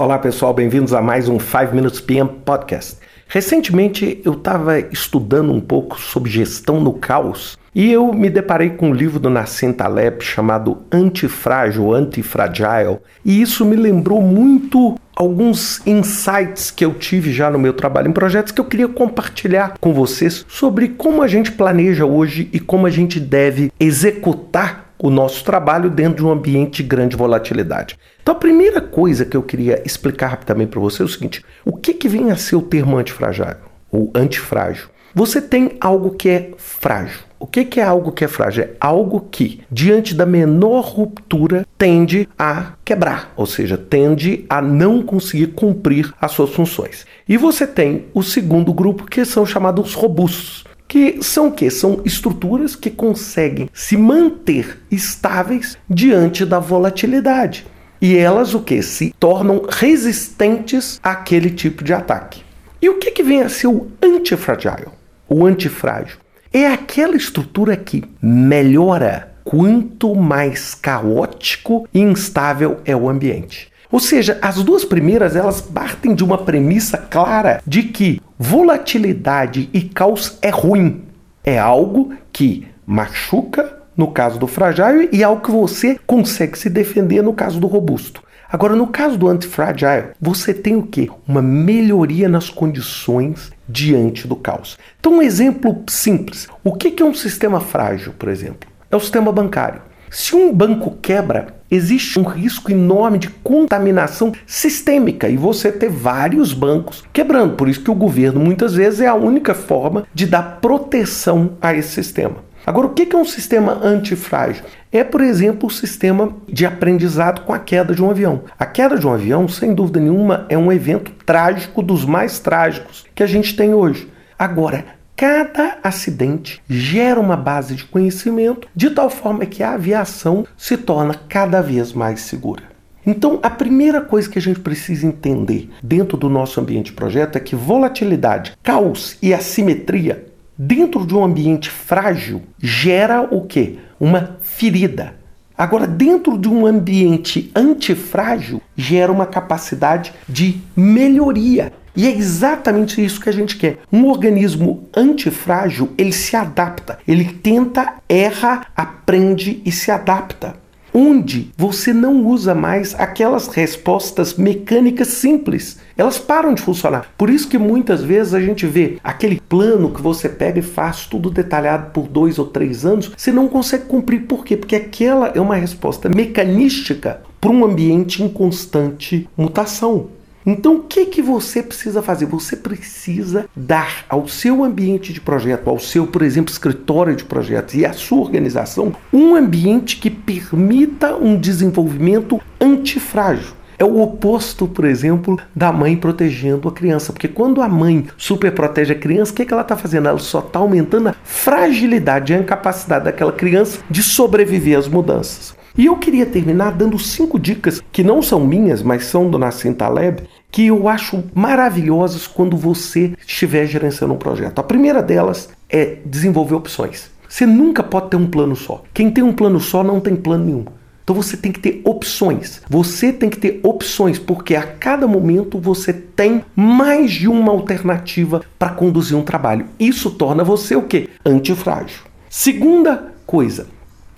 Olá pessoal, bem-vindos a mais um 5 Minutes PM Podcast. Recentemente eu estava estudando um pouco sobre gestão no caos e eu me deparei com um livro do Nassim Taleb chamado Antifrágil, Antifragile e isso me lembrou muito alguns insights que eu tive já no meu trabalho em projetos que eu queria compartilhar com vocês sobre como a gente planeja hoje e como a gente deve executar o nosso trabalho dentro de um ambiente de grande volatilidade. Então, a primeira coisa que eu queria explicar rapidamente para você é o seguinte: o que, que vem a ser o termo antifrágil ou antifrágil? Você tem algo que é frágil. O que, que é algo que é frágil? É algo que, diante da menor ruptura, tende a quebrar, ou seja, tende a não conseguir cumprir as suas funções. E você tem o segundo grupo, que são chamados robustos que são o quê? São estruturas que conseguem se manter estáveis diante da volatilidade. E elas o que? Se tornam resistentes àquele tipo de ataque. E o que, que vem a ser o antifrágil? O antifrágil é aquela estrutura que melhora quanto mais caótico e instável é o ambiente. Ou seja, as duas primeiras elas partem de uma premissa clara de que volatilidade e caos é ruim. É algo que machuca no caso do frágil e algo que você consegue se defender no caso do robusto. Agora, no caso do antifrágil, você tem o que? Uma melhoria nas condições diante do caos. Então, um exemplo simples. O que é um sistema frágil, por exemplo? É o sistema bancário. Se um banco quebra, existe um risco enorme de contaminação sistêmica e você ter vários bancos quebrando. Por isso que o governo muitas vezes é a única forma de dar proteção a esse sistema. Agora, o que é um sistema antifrágil? É, por exemplo, o sistema de aprendizado com a queda de um avião. A queda de um avião, sem dúvida nenhuma, é um evento trágico dos mais trágicos que a gente tem hoje. Agora, Cada acidente gera uma base de conhecimento de tal forma que a aviação se torna cada vez mais segura. Então, a primeira coisa que a gente precisa entender dentro do nosso ambiente de projeto é que volatilidade, caos e assimetria dentro de um ambiente frágil gera o que? Uma ferida. Agora, dentro de um ambiente antifrágil, gera uma capacidade de melhoria. E é exatamente isso que a gente quer. Um organismo antifrágil, ele se adapta, ele tenta, erra, aprende e se adapta onde você não usa mais aquelas respostas mecânicas simples. Elas param de funcionar. Por isso que muitas vezes a gente vê aquele plano que você pega e faz tudo detalhado por dois ou três anos, você não consegue cumprir. Por quê? Porque aquela é uma resposta mecanística para um ambiente em constante mutação. Então, o que, que você precisa fazer? Você precisa dar ao seu ambiente de projeto, ao seu, por exemplo, escritório de projetos e à sua organização, um ambiente que permita um desenvolvimento antifrágil. É o oposto, por exemplo, da mãe protegendo a criança. Porque quando a mãe super protege a criança, o que, é que ela está fazendo? Ela só está aumentando a fragilidade e a incapacidade daquela criança de sobreviver às mudanças. E eu queria terminar dando cinco dicas que não são minhas, mas são do Nassim Taleb, que eu acho maravilhosas quando você estiver gerenciando um projeto. A primeira delas é desenvolver opções. Você nunca pode ter um plano só. Quem tem um plano só não tem plano nenhum. Então você tem que ter opções. Você tem que ter opções, porque a cada momento você tem mais de uma alternativa para conduzir um trabalho. Isso torna você o quê? Antifrágil. Segunda coisa,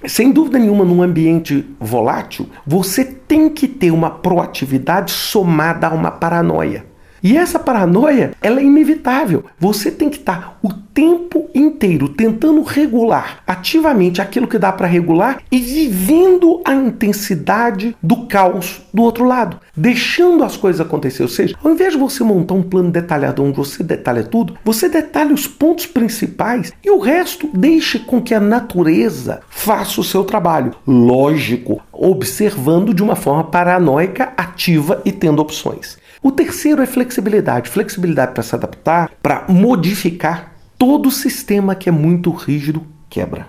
sem dúvida nenhuma, num ambiente volátil, você tem que ter uma proatividade somada a uma paranoia. E essa paranoia, ela é inevitável. Você tem que estar o tempo inteiro tentando regular ativamente aquilo que dá para regular e vivendo a intensidade do caos do outro lado, deixando as coisas acontecer. Ou seja, ao invés de você montar um plano detalhado onde você detalha tudo, você detalha os pontos principais e o resto deixe com que a natureza faça o seu trabalho. Lógico, observando de uma forma paranoica, ativa e tendo opções. O terceiro é flexibilidade flexibilidade para se adaptar, para modificar. Todo sistema que é muito rígido quebra.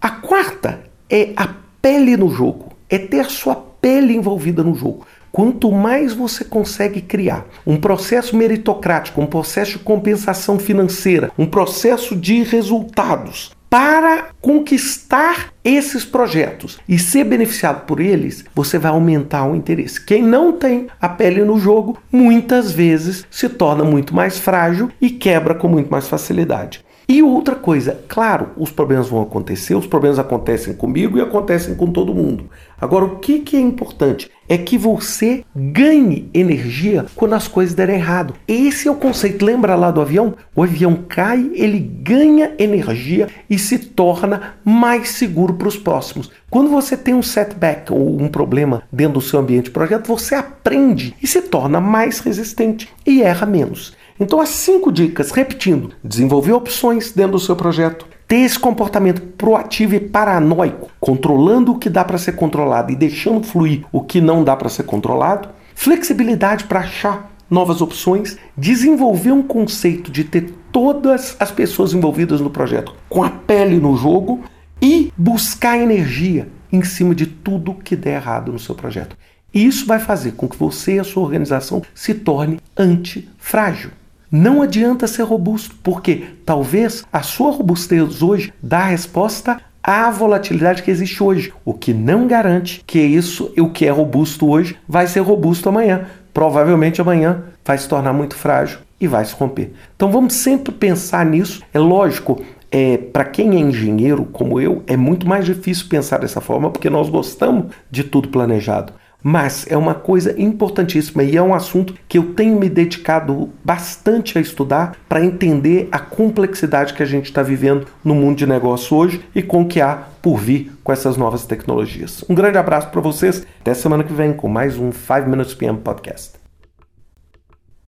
A quarta é a pele no jogo, é ter a sua pele envolvida no jogo. Quanto mais você consegue criar um processo meritocrático, um processo de compensação financeira, um processo de resultados para conquistar esses projetos e ser beneficiado por eles, você vai aumentar o interesse. Quem não tem a pele no jogo, muitas vezes se torna muito mais frágil e quebra com muito mais facilidade. E outra coisa, claro, os problemas vão acontecer, os problemas acontecem comigo e acontecem com todo mundo. Agora, o que, que é importante é que você ganhe energia quando as coisas derem errado. Esse é o conceito. Lembra lá do avião? O avião cai, ele ganha energia e se torna mais seguro para os próximos. Quando você tem um setback ou um problema dentro do seu ambiente de projeto, você aprende e se torna mais resistente e erra menos. Então, as cinco dicas, repetindo: desenvolver opções dentro do seu projeto, ter esse comportamento proativo e paranoico, controlando o que dá para ser controlado e deixando fluir o que não dá para ser controlado, flexibilidade para achar novas opções, desenvolver um conceito de ter todas as pessoas envolvidas no projeto com a pele no jogo e buscar energia em cima de tudo que der errado no seu projeto. Isso vai fazer com que você e a sua organização se torne antifrágil. Não adianta ser robusto, porque talvez a sua robustez hoje dá a resposta à volatilidade que existe hoje, o que não garante que isso, o que é robusto hoje, vai ser robusto amanhã. Provavelmente amanhã vai se tornar muito frágil e vai se romper. Então vamos sempre pensar nisso. É lógico, é, para quem é engenheiro como eu, é muito mais difícil pensar dessa forma porque nós gostamos de tudo planejado. Mas é uma coisa importantíssima e é um assunto que eu tenho me dedicado bastante a estudar para entender a complexidade que a gente está vivendo no mundo de negócio hoje e com o que há por vir com essas novas tecnologias. Um grande abraço para vocês. Até semana que vem com mais um 5 Minutes PM Podcast.